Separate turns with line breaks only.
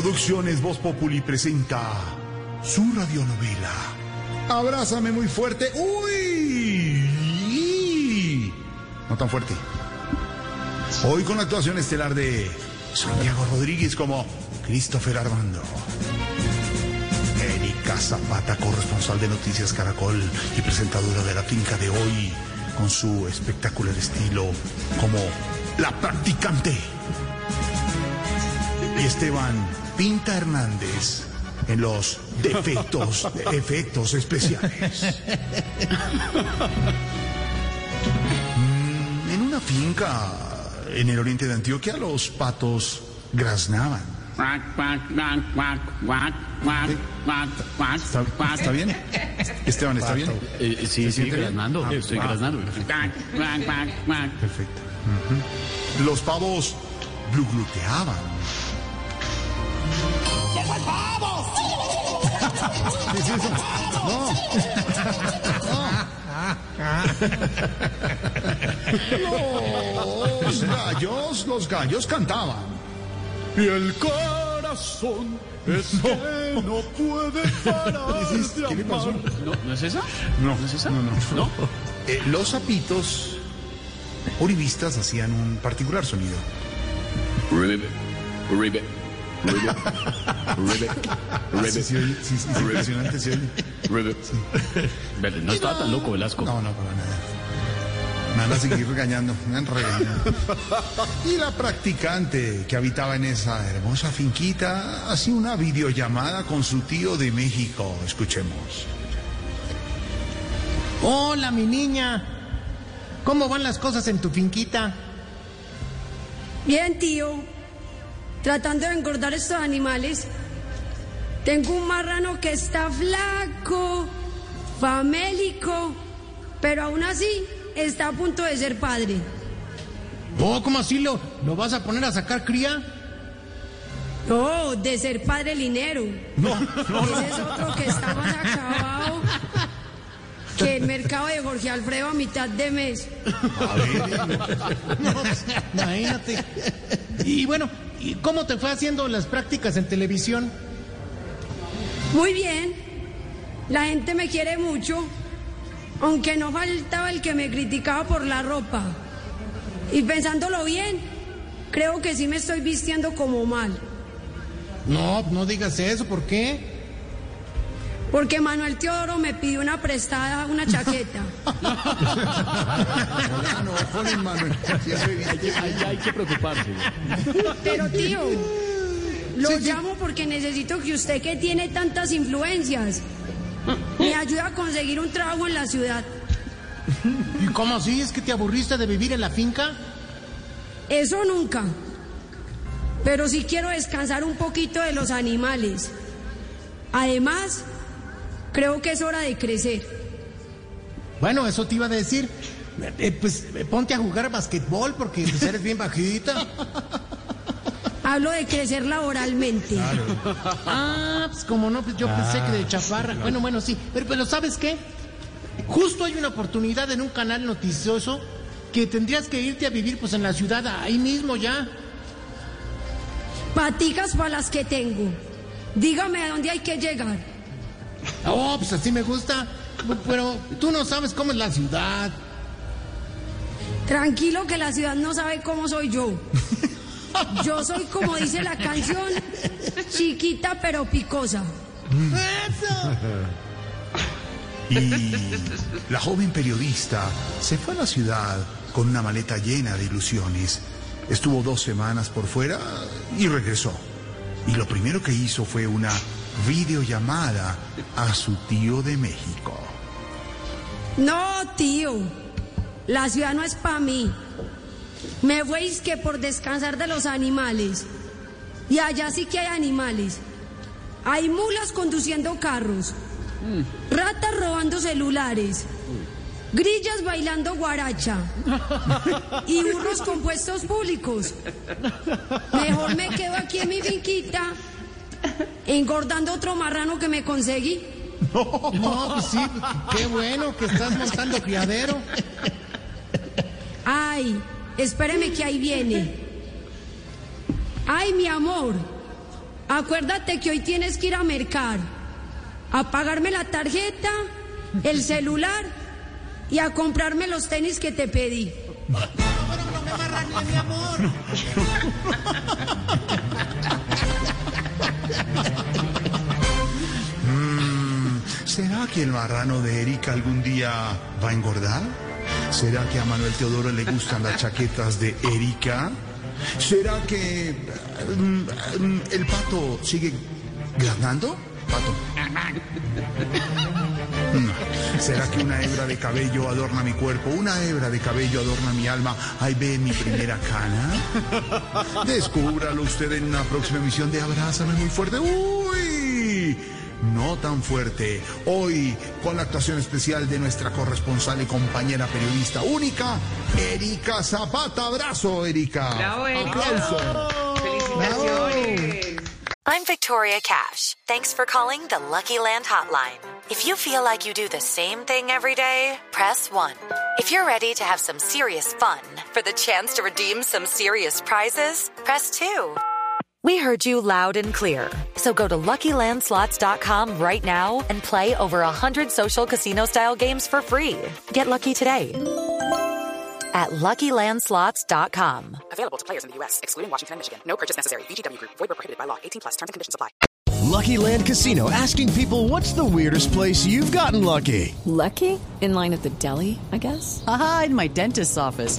Producciones Voz Populi presenta su radionovela. Abrázame muy fuerte. ¡Uy! No tan fuerte. Hoy con la actuación estelar de Santiago Rodríguez como Christopher Armando. Erika Zapata, corresponsal de Noticias Caracol y presentadora de la finca de hoy, con su espectacular estilo como la practicante. Y Esteban Pinta Hernández en los defectos, efectos especiales. Mm, en una finca en el oriente de Antioquia los patos graznaban. ¿Está, está bien? Esteban, ¿está bien?
Eh, sí, sí, graznando.
Ah,
Estoy
ah.
graznando.
Perfecto. Ujú. Los pavos glugluteaban. ¿Qué es eso? No. Los gallos, los gallos cantaban.
Y el corazón es que no puede parar
¿Qué es- qué le
de
pasó?
amar.
¿No, ¿No es esa?
No,
¿No es esa?
no, no.
¿No?
Eh, los sapitos uribistas hacían un particular sonido.
Ribbit, ribbit, ribbit, ribbit,
Sí, sí, oye, sí, sí, es impresionante, sí,
ribbit. No estaba tan loco Velasco.
No, no, para nada. Me van a seguir regañando, me han regañado. Y la practicante que habitaba en esa hermosa finquita hacía una videollamada con su tío de México. Escuchemos.
Hola, mi niña. ¿Cómo van las cosas en tu finquita?
Bien, tío. Tratando de engordar estos animales. Tengo un marrano que está flaco, famélico, pero aún así está a punto de ser padre.
Oh, ¿cómo así lo, lo vas a poner a sacar cría?
No, de ser padre linero. No, Ese es otro que está más acabado que el mercado de Jorge Alfredo a mitad de mes.
No, pues, imagínate. Y bueno, ¿y cómo te fue haciendo las prácticas en televisión?
Muy bien. La gente me quiere mucho, aunque no faltaba el que me criticaba por la ropa. Y pensándolo bien, creo que sí me estoy vistiendo como mal.
No, no digas eso, ¿por qué?
Porque Manuel Teodoro me pidió una prestada, una chaqueta.
Hola, no, Juan Manuel. Sí,
hay que preocuparse.
Pero tío, lo llamo porque necesito que usted que tiene tantas influencias me ayude a conseguir un trabajo en la ciudad.
¿Y cómo así? ¿Es que te aburriste de vivir en la finca?
Eso nunca. Pero sí quiero descansar un poquito de los animales. Además, creo que es hora de crecer.
Bueno, eso te iba a decir. Eh, pues eh, ponte a jugar basquetbol porque pues, eres bien bajita.
Hablo de crecer laboralmente.
Ah, pues como no, pues yo pensé que de chaparra. Bueno, bueno, sí. Pero, pero ¿sabes qué? Justo hay una oportunidad en un canal noticioso que tendrías que irte a vivir pues en la ciudad, ahí mismo ya.
Paticas para las que tengo. Dígame a dónde hay que llegar.
Oh, pues así me gusta. Pero tú no sabes cómo es la ciudad.
Tranquilo que la ciudad no sabe cómo soy yo. Yo soy como dice la canción, chiquita pero picosa.
Eso.
Y la joven periodista se fue a la ciudad con una maleta llena de ilusiones. Estuvo dos semanas por fuera y regresó. Y lo primero que hizo fue una videollamada a su tío de México.
No, tío. La ciudad no es para mí. Me fue que por descansar de los animales. Y allá sí que hay animales. Hay mulas conduciendo carros. Ratas robando celulares. Grillas bailando guaracha. Y burros con puestos públicos. Mejor me quedo aquí en mi finquita engordando otro marrano que me conseguí.
No, pues sí, qué bueno que estás montando criadero.
Ay, espéreme que ahí viene. Ay, mi amor, acuérdate que hoy tienes que ir a mercar, a pagarme la tarjeta, el celular y a comprarme los tenis que te pedí.
No, pero no me mi amor.
¿Será que el marrano de Erika algún día va a engordar? ¿Será que a Manuel Teodoro le gustan las chaquetas de Erika? ¿Será que mm, mm, el pato sigue ganando? Pato. ¿Será que una hebra de cabello adorna mi cuerpo? ¿Una hebra de cabello adorna mi alma? Ahí ve mi primera cana. Descúbralo usted en una próxima emisión de Abrázame muy fuerte. ¡Uy! No tan fuerte. Hoy, con la actuación especial de nuestra corresponsal y compañera periodista única, Erika Zapata. Abrazo, Erika.
Bravo.
Aplauso.
Felicitaciones.
I'm Victoria Cash. Thanks for calling the Lucky Land Hotline. If you feel like you do the same thing every day, press 1. If you're ready to have some serious fun for the chance to redeem some serious prizes, press 2. We heard you loud and clear. So go to LuckyLandSlots.com right now and play over 100 social casino-style games for free. Get lucky today at LuckyLandSlots.com.
Available to players in the U.S., excluding Washington and Michigan. No purchase necessary. VGW Group. Void where prohibited by law. 18 plus. Terms and conditions apply.
Lucky Land Casino asking people what's the weirdest place you've gotten lucky?
Lucky? In line at the deli, I guess?
Aha, in my dentist's office.